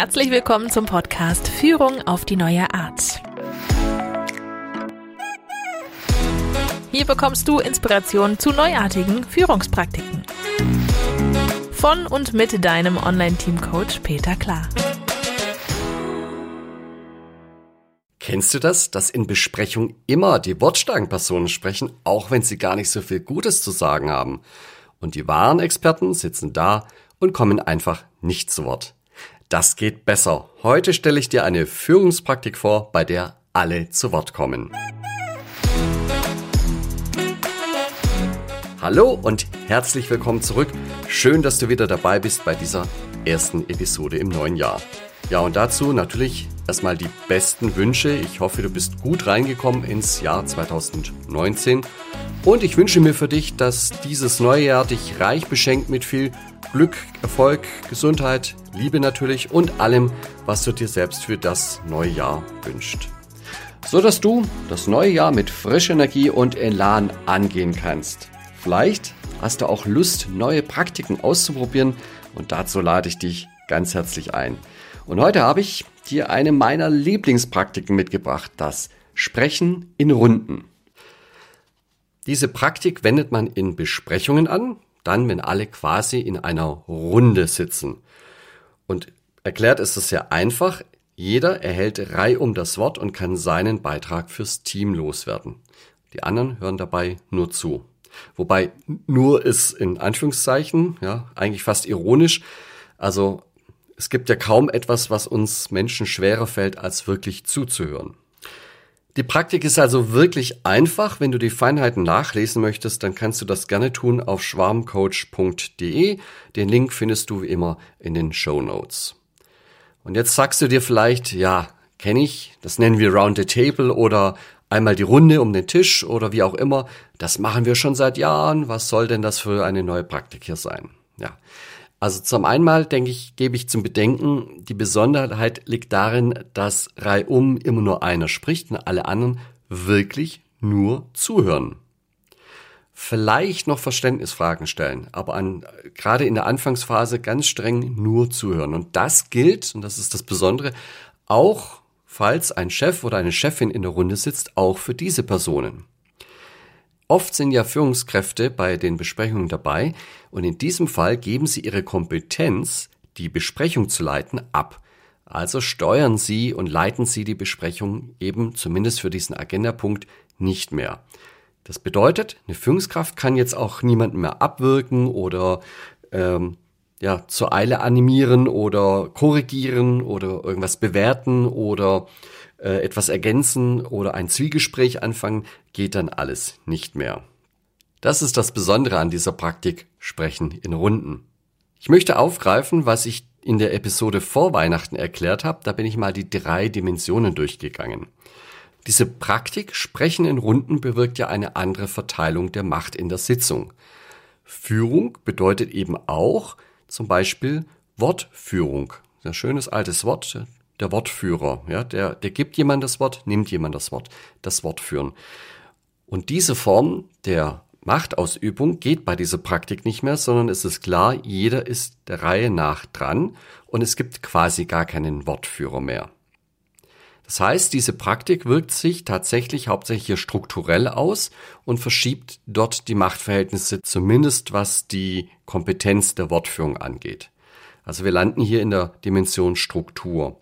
Herzlich willkommen zum Podcast Führung auf die neue Art. Hier bekommst du Inspiration zu neuartigen Führungspraktiken. Von und mit deinem Online-Team-Coach Peter Klar. Kennst du das, dass in Besprechungen immer die wortstarken Personen sprechen, auch wenn sie gar nicht so viel Gutes zu sagen haben? Und die wahren Experten sitzen da und kommen einfach nicht zu Wort. Das geht besser. Heute stelle ich dir eine Führungspraktik vor, bei der alle zu Wort kommen. Hallo und herzlich willkommen zurück. Schön, dass du wieder dabei bist bei dieser ersten Episode im neuen Jahr. Ja, und dazu natürlich erstmal die besten Wünsche. Ich hoffe, du bist gut reingekommen ins Jahr 2019. Und ich wünsche mir für dich, dass dieses neue Jahr dich reich beschenkt mit viel Glück, Erfolg, Gesundheit, Liebe natürlich und allem, was du dir selbst für das neue Jahr wünscht. So dass du das neue Jahr mit frischer Energie und Elan angehen kannst. Vielleicht hast du auch Lust, neue Praktiken auszuprobieren und dazu lade ich dich ganz herzlich ein. Und heute habe ich dir eine meiner Lieblingspraktiken mitgebracht, das Sprechen in Runden. Diese Praktik wendet man in Besprechungen an, dann, wenn alle quasi in einer Runde sitzen. Und erklärt ist es sehr einfach. Jeder erhält reihum das Wort und kann seinen Beitrag fürs Team loswerden. Die anderen hören dabei nur zu. Wobei nur ist in Anführungszeichen, ja, eigentlich fast ironisch. Also es gibt ja kaum etwas, was uns Menschen schwerer fällt, als wirklich zuzuhören. Die Praktik ist also wirklich einfach. Wenn du die Feinheiten nachlesen möchtest, dann kannst du das gerne tun auf schwarmcoach.de. Den Link findest du wie immer in den Show Notes. Und jetzt sagst du dir vielleicht, ja, kenne ich, das nennen wir Round the Table oder einmal die Runde um den Tisch oder wie auch immer. Das machen wir schon seit Jahren. Was soll denn das für eine neue Praktik hier sein? Ja. Also zum einmal denke ich, gebe ich zum Bedenken, die Besonderheit liegt darin, dass reihum immer nur einer spricht und alle anderen wirklich nur zuhören. Vielleicht noch Verständnisfragen stellen, aber an, gerade in der Anfangsphase ganz streng nur zuhören. Und das gilt, und das ist das Besondere, auch falls ein Chef oder eine Chefin in der Runde sitzt, auch für diese Personen. Oft sind ja Führungskräfte bei den Besprechungen dabei und in diesem Fall geben sie ihre Kompetenz, die Besprechung zu leiten, ab. Also steuern sie und leiten sie die Besprechung eben zumindest für diesen Agendapunkt nicht mehr. Das bedeutet, eine Führungskraft kann jetzt auch niemanden mehr abwirken oder ähm, ja, zur Eile animieren oder korrigieren oder irgendwas bewerten oder äh, etwas ergänzen oder ein Zwiegespräch anfangen, geht dann alles nicht mehr. Das ist das Besondere an dieser Praktik Sprechen in Runden. Ich möchte aufgreifen, was ich in der Episode vor Weihnachten erklärt habe. Da bin ich mal die drei Dimensionen durchgegangen. Diese Praktik Sprechen in Runden bewirkt ja eine andere Verteilung der Macht in der Sitzung. Führung bedeutet eben auch zum Beispiel Wortführung. Ein schönes altes Wort, der Wortführer. Ja, der, der gibt jemand das Wort, nimmt jemand das Wort, das Wort führen. Und diese Form der Machtausübung geht bei dieser Praktik nicht mehr, sondern es ist klar, jeder ist der Reihe nach dran und es gibt quasi gar keinen Wortführer mehr. Das heißt, diese Praktik wirkt sich tatsächlich hauptsächlich hier strukturell aus und verschiebt dort die Machtverhältnisse, zumindest was die Kompetenz der Wortführung angeht. Also wir landen hier in der Dimension Struktur.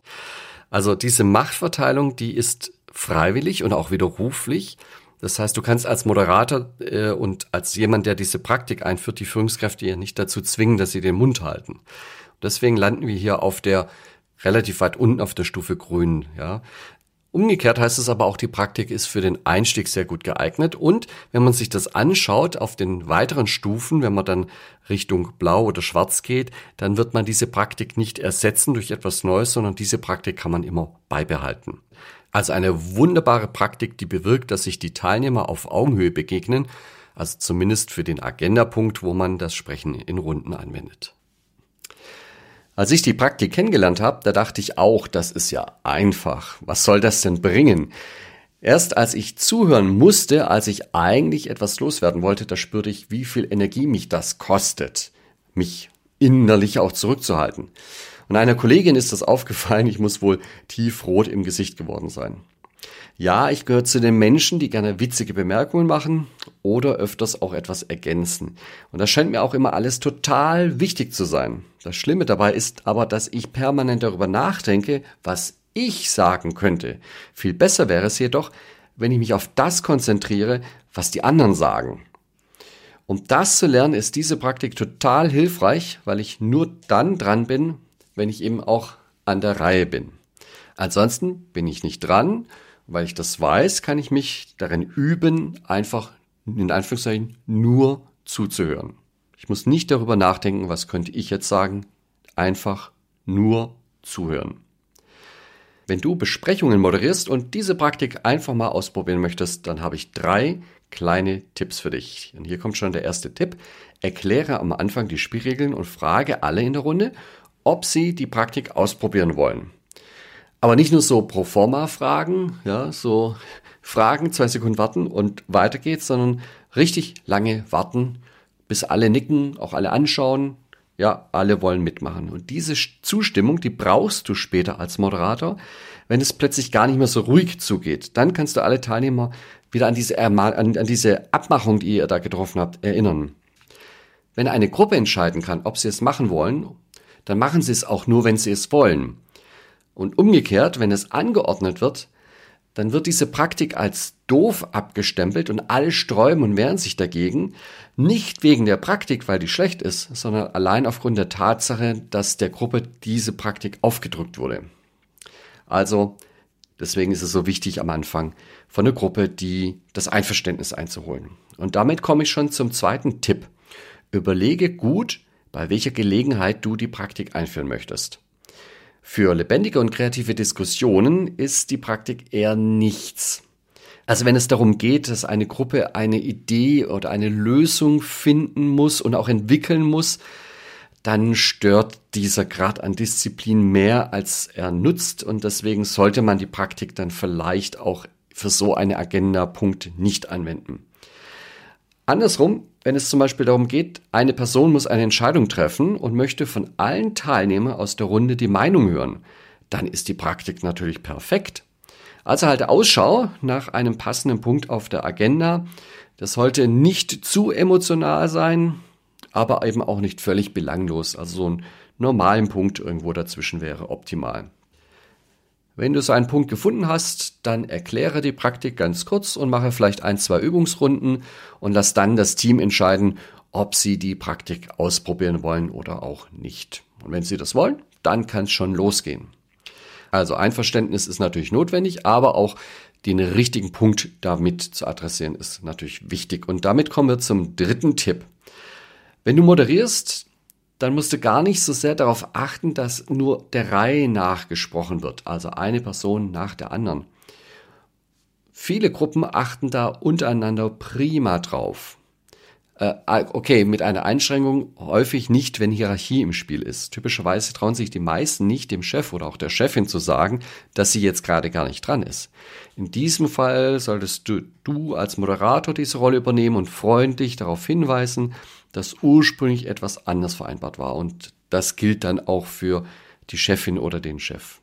Also diese Machtverteilung, die ist freiwillig und auch widerruflich. Das heißt, du kannst als Moderator äh, und als jemand, der diese Praktik einführt, die Führungskräfte ja nicht dazu zwingen, dass sie den Mund halten. Deswegen landen wir hier auf der relativ weit unten auf der Stufe Grün. Ja, Umgekehrt heißt es aber auch, die Praktik ist für den Einstieg sehr gut geeignet. Und wenn man sich das anschaut auf den weiteren Stufen, wenn man dann Richtung Blau oder Schwarz geht, dann wird man diese Praktik nicht ersetzen durch etwas Neues, sondern diese Praktik kann man immer beibehalten. Also eine wunderbare Praktik, die bewirkt, dass sich die Teilnehmer auf Augenhöhe begegnen, also zumindest für den Agendapunkt, wo man das Sprechen in Runden anwendet. Als ich die Praktik kennengelernt habe, da dachte ich auch, das ist ja einfach. Was soll das denn bringen? Erst als ich zuhören musste, als ich eigentlich etwas loswerden wollte, da spürte ich, wie viel Energie mich das kostet, mich innerlich auch zurückzuhalten. Und einer Kollegin ist das aufgefallen, ich muss wohl tiefrot im Gesicht geworden sein. Ja, ich gehöre zu den Menschen, die gerne witzige Bemerkungen machen oder öfters auch etwas ergänzen. Und das scheint mir auch immer alles total wichtig zu sein. Das Schlimme dabei ist aber, dass ich permanent darüber nachdenke, was ich sagen könnte. Viel besser wäre es jedoch, wenn ich mich auf das konzentriere, was die anderen sagen. Um das zu lernen, ist diese Praktik total hilfreich, weil ich nur dann dran bin, wenn ich eben auch an der Reihe bin. Ansonsten bin ich nicht dran weil ich das weiß, kann ich mich darin üben, einfach in Anführungszeichen nur zuzuhören. Ich muss nicht darüber nachdenken, was könnte ich jetzt sagen, einfach nur zuhören. Wenn du Besprechungen moderierst und diese Praktik einfach mal ausprobieren möchtest, dann habe ich drei kleine Tipps für dich. Und hier kommt schon der erste Tipp. Erkläre am Anfang die Spielregeln und frage alle in der Runde, ob sie die Praktik ausprobieren wollen. Aber nicht nur so pro forma Fragen, ja, so Fragen, zwei Sekunden warten und weiter geht's, sondern richtig lange warten, bis alle nicken, auch alle anschauen. Ja, alle wollen mitmachen. Und diese Zustimmung, die brauchst du später als Moderator, wenn es plötzlich gar nicht mehr so ruhig zugeht. Dann kannst du alle Teilnehmer wieder an diese, an, an diese Abmachung, die ihr da getroffen habt, erinnern. Wenn eine Gruppe entscheiden kann, ob sie es machen wollen, dann machen sie es auch nur, wenn sie es wollen. Und umgekehrt, wenn es angeordnet wird, dann wird diese Praktik als doof abgestempelt und alle sträuben und wehren sich dagegen, nicht wegen der Praktik, weil die schlecht ist, sondern allein aufgrund der Tatsache, dass der Gruppe diese Praktik aufgedrückt wurde. Also, deswegen ist es so wichtig am Anfang von der Gruppe, die das Einverständnis einzuholen. Und damit komme ich schon zum zweiten Tipp. Überlege gut, bei welcher Gelegenheit du die Praktik einführen möchtest. Für lebendige und kreative Diskussionen ist die Praktik eher nichts. Also wenn es darum geht, dass eine Gruppe eine Idee oder eine Lösung finden muss und auch entwickeln muss, dann stört dieser Grad an Disziplin mehr, als er nutzt und deswegen sollte man die Praktik dann vielleicht auch für so eine Agenda-Punkt nicht anwenden. Andersrum, wenn es zum Beispiel darum geht, eine Person muss eine Entscheidung treffen und möchte von allen Teilnehmern aus der Runde die Meinung hören, dann ist die Praktik natürlich perfekt. Also halte Ausschau nach einem passenden Punkt auf der Agenda. Das sollte nicht zu emotional sein, aber eben auch nicht völlig belanglos. Also so einen normalen Punkt irgendwo dazwischen wäre optimal. Wenn du so einen Punkt gefunden hast, dann erkläre die Praktik ganz kurz und mache vielleicht ein, zwei Übungsrunden und lass dann das Team entscheiden, ob sie die Praktik ausprobieren wollen oder auch nicht. Und wenn sie das wollen, dann kann es schon losgehen. Also Einverständnis ist natürlich notwendig, aber auch den richtigen Punkt damit zu adressieren ist natürlich wichtig. Und damit kommen wir zum dritten Tipp. Wenn du moderierst, dann musst du gar nicht so sehr darauf achten, dass nur der Reihe nach gesprochen wird, also eine Person nach der anderen. Viele Gruppen achten da untereinander prima drauf. Äh, okay, mit einer Einschränkung häufig nicht, wenn Hierarchie im Spiel ist. Typischerweise trauen sich die meisten nicht dem Chef oder auch der Chefin zu sagen, dass sie jetzt gerade gar nicht dran ist. In diesem Fall solltest du, du als Moderator diese Rolle übernehmen und freundlich darauf hinweisen, dass ursprünglich etwas anders vereinbart war. Und das gilt dann auch für die Chefin oder den Chef.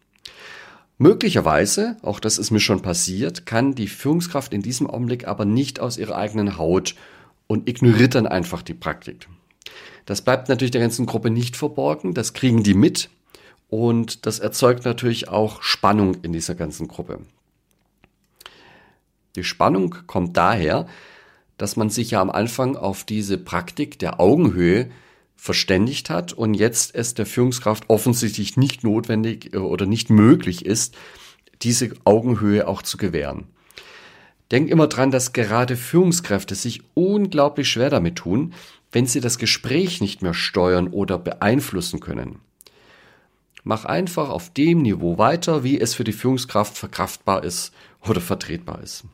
Möglicherweise, auch das ist mir schon passiert, kann die Führungskraft in diesem Augenblick aber nicht aus ihrer eigenen Haut und ignoriert dann einfach die Praktik. Das bleibt natürlich der ganzen Gruppe nicht verborgen, das kriegen die mit und das erzeugt natürlich auch Spannung in dieser ganzen Gruppe. Die Spannung kommt daher, dass man sich ja am Anfang auf diese Praktik der Augenhöhe verständigt hat und jetzt es der Führungskraft offensichtlich nicht notwendig äh, oder nicht möglich ist, diese Augenhöhe auch zu gewähren. Denk immer dran, dass gerade Führungskräfte sich unglaublich schwer damit tun, wenn sie das Gespräch nicht mehr steuern oder beeinflussen können. Mach einfach auf dem Niveau weiter, wie es für die Führungskraft verkraftbar ist oder vertretbar ist.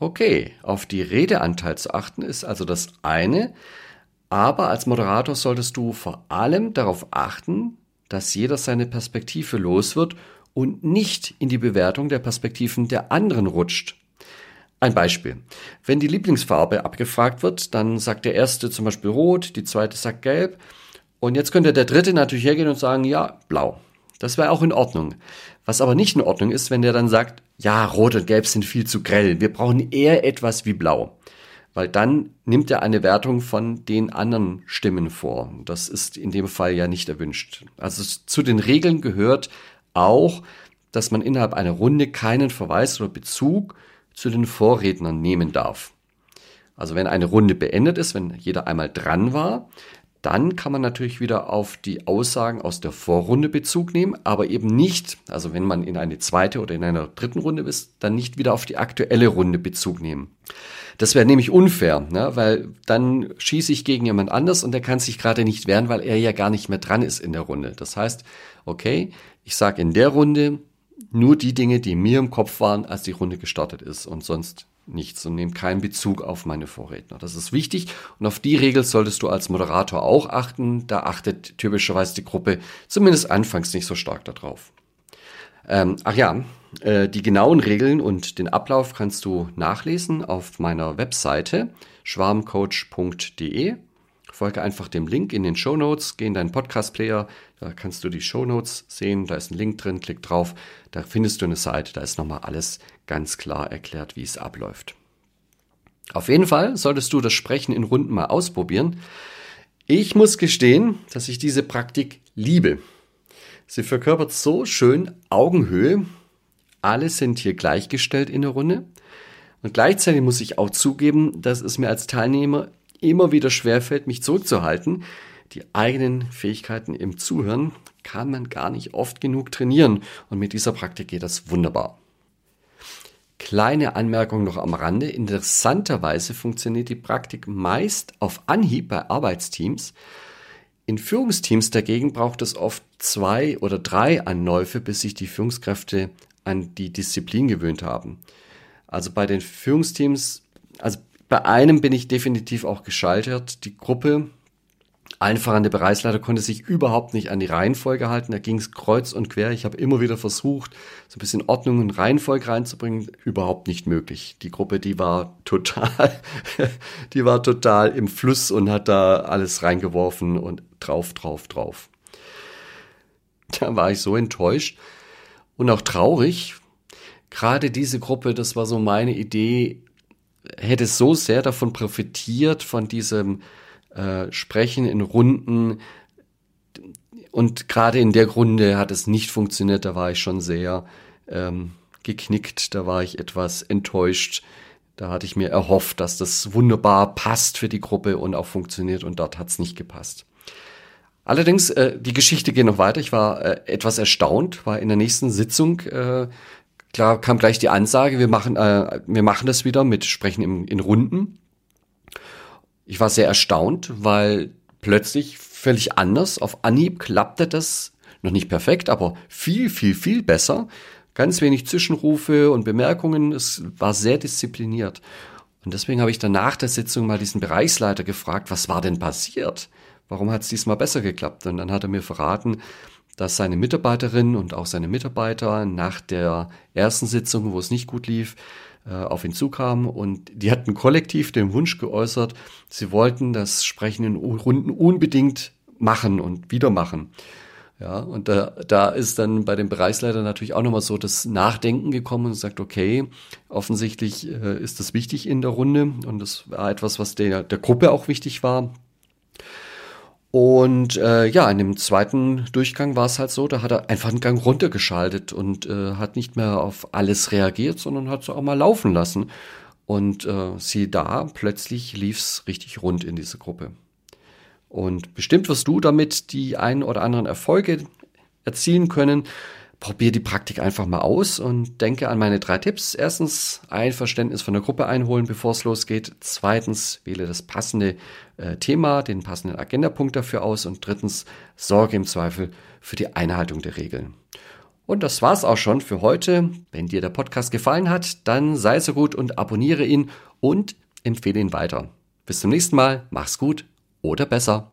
Okay, auf die Redeanteil zu achten ist also das eine, aber als Moderator solltest du vor allem darauf achten, dass jeder seine Perspektive los wird und nicht in die Bewertung der Perspektiven der anderen rutscht. Ein Beispiel. Wenn die Lieblingsfarbe abgefragt wird, dann sagt der erste zum Beispiel rot, die zweite sagt gelb Und jetzt könnte der Dritte natürlich hergehen und sagen, ja, blau. Das wäre auch in Ordnung. Was aber nicht in Ordnung ist, wenn der dann sagt, ja, rot und gelb sind viel zu grell. Wir brauchen eher etwas wie blau. Weil dann nimmt er eine Wertung von den anderen Stimmen vor. Das ist in dem Fall ja nicht erwünscht. Also zu den Regeln gehört auch, dass man innerhalb einer Runde keinen Verweis oder Bezug zu den Vorrednern nehmen darf. Also wenn eine Runde beendet ist, wenn jeder einmal dran war, dann kann man natürlich wieder auf die Aussagen aus der Vorrunde Bezug nehmen, aber eben nicht, also wenn man in eine zweite oder in einer dritten Runde ist, dann nicht wieder auf die aktuelle Runde Bezug nehmen. Das wäre nämlich unfair, ne? weil dann schieße ich gegen jemand anders und der kann sich gerade nicht wehren, weil er ja gar nicht mehr dran ist in der Runde. Das heißt, okay, ich sage in der Runde nur die Dinge, die mir im Kopf waren, als die Runde gestartet ist und sonst nichts und nehme keinen Bezug auf meine Vorredner. Das ist wichtig und auf die Regel solltest du als Moderator auch achten. Da achtet typischerweise die Gruppe zumindest anfangs nicht so stark darauf. Ähm, ach ja, äh, die genauen Regeln und den Ablauf kannst du nachlesen auf meiner Webseite schwarmcoach.de. Folge einfach dem Link in den Show Notes, geh in deinen Podcast-Player, da kannst du die Show Notes sehen, da ist ein Link drin, klick drauf, da findest du eine Seite, da ist nochmal alles ganz klar erklärt, wie es abläuft. Auf jeden Fall solltest du das Sprechen in Runden mal ausprobieren. Ich muss gestehen, dass ich diese Praktik liebe. Sie verkörpert so schön Augenhöhe. Alle sind hier gleichgestellt in der Runde. Und gleichzeitig muss ich auch zugeben, dass es mir als Teilnehmer immer wieder schwerfällt, mich zurückzuhalten. Die eigenen Fähigkeiten im Zuhören kann man gar nicht oft genug trainieren. Und mit dieser Praktik geht das wunderbar. Kleine Anmerkung noch am Rande. Interessanterweise funktioniert die Praktik meist auf Anhieb bei Arbeitsteams. In Führungsteams dagegen braucht es oft zwei oder drei Anläufe, bis sich die Führungskräfte an die Disziplin gewöhnt haben. Also bei den Führungsteams, also bei einem bin ich definitiv auch gescheitert. Die Gruppe allen der Bereichsleiter konnte sich überhaupt nicht an die Reihenfolge halten. Da ging es kreuz und quer. Ich habe immer wieder versucht, so ein bisschen Ordnung und Reihenfolge reinzubringen. Überhaupt nicht möglich. Die Gruppe, die war total, die war total im Fluss und hat da alles reingeworfen und drauf, drauf, drauf. Da war ich so enttäuscht und auch traurig. Gerade diese Gruppe, das war so meine Idee, hätte so sehr davon profitiert, von diesem äh, sprechen in Runden. Und gerade in der Runde hat es nicht funktioniert. Da war ich schon sehr ähm, geknickt. Da war ich etwas enttäuscht. Da hatte ich mir erhofft, dass das wunderbar passt für die Gruppe und auch funktioniert. Und dort hat es nicht gepasst. Allerdings, äh, die Geschichte geht noch weiter. Ich war äh, etwas erstaunt, war in der nächsten Sitzung, äh, klar kam gleich die Ansage, wir machen, äh, wir machen das wieder mit Sprechen im, in Runden. Ich war sehr erstaunt, weil plötzlich völlig anders, auf Anhieb klappte das noch nicht perfekt, aber viel, viel, viel besser. Ganz wenig Zwischenrufe und Bemerkungen. Es war sehr diszipliniert. Und deswegen habe ich dann nach der Sitzung mal diesen Bereichsleiter gefragt, was war denn passiert? Warum hat es diesmal besser geklappt? Und dann hat er mir verraten, dass seine Mitarbeiterin und auch seine Mitarbeiter nach der ersten Sitzung, wo es nicht gut lief, auf ihn zukam und die hatten kollektiv den Wunsch geäußert, sie wollten das Sprechen in Runden unbedingt machen und wieder machen. Ja, und da, da ist dann bei dem Bereichsleiter natürlich auch nochmal so das Nachdenken gekommen und sagt, okay, offensichtlich äh, ist das wichtig in der Runde und das war etwas, was der, der Gruppe auch wichtig war. Und äh, ja, in dem zweiten Durchgang war es halt so, da hat er einfach einen Gang runtergeschaltet und äh, hat nicht mehr auf alles reagiert, sondern hat es auch mal laufen lassen. Und äh, sieh da, plötzlich lief's richtig rund in diese Gruppe. Und bestimmt wirst du damit die ein oder anderen Erfolge erzielen können. Probier die Praktik einfach mal aus und denke an meine drei Tipps. Erstens, ein Verständnis von der Gruppe einholen, bevor es losgeht. Zweitens, wähle das passende äh, Thema, den passenden Agendapunkt dafür aus. Und drittens, sorge im Zweifel für die Einhaltung der Regeln. Und das war's auch schon für heute. Wenn dir der Podcast gefallen hat, dann sei so gut und abonniere ihn und empfehle ihn weiter. Bis zum nächsten Mal. Mach's gut oder besser.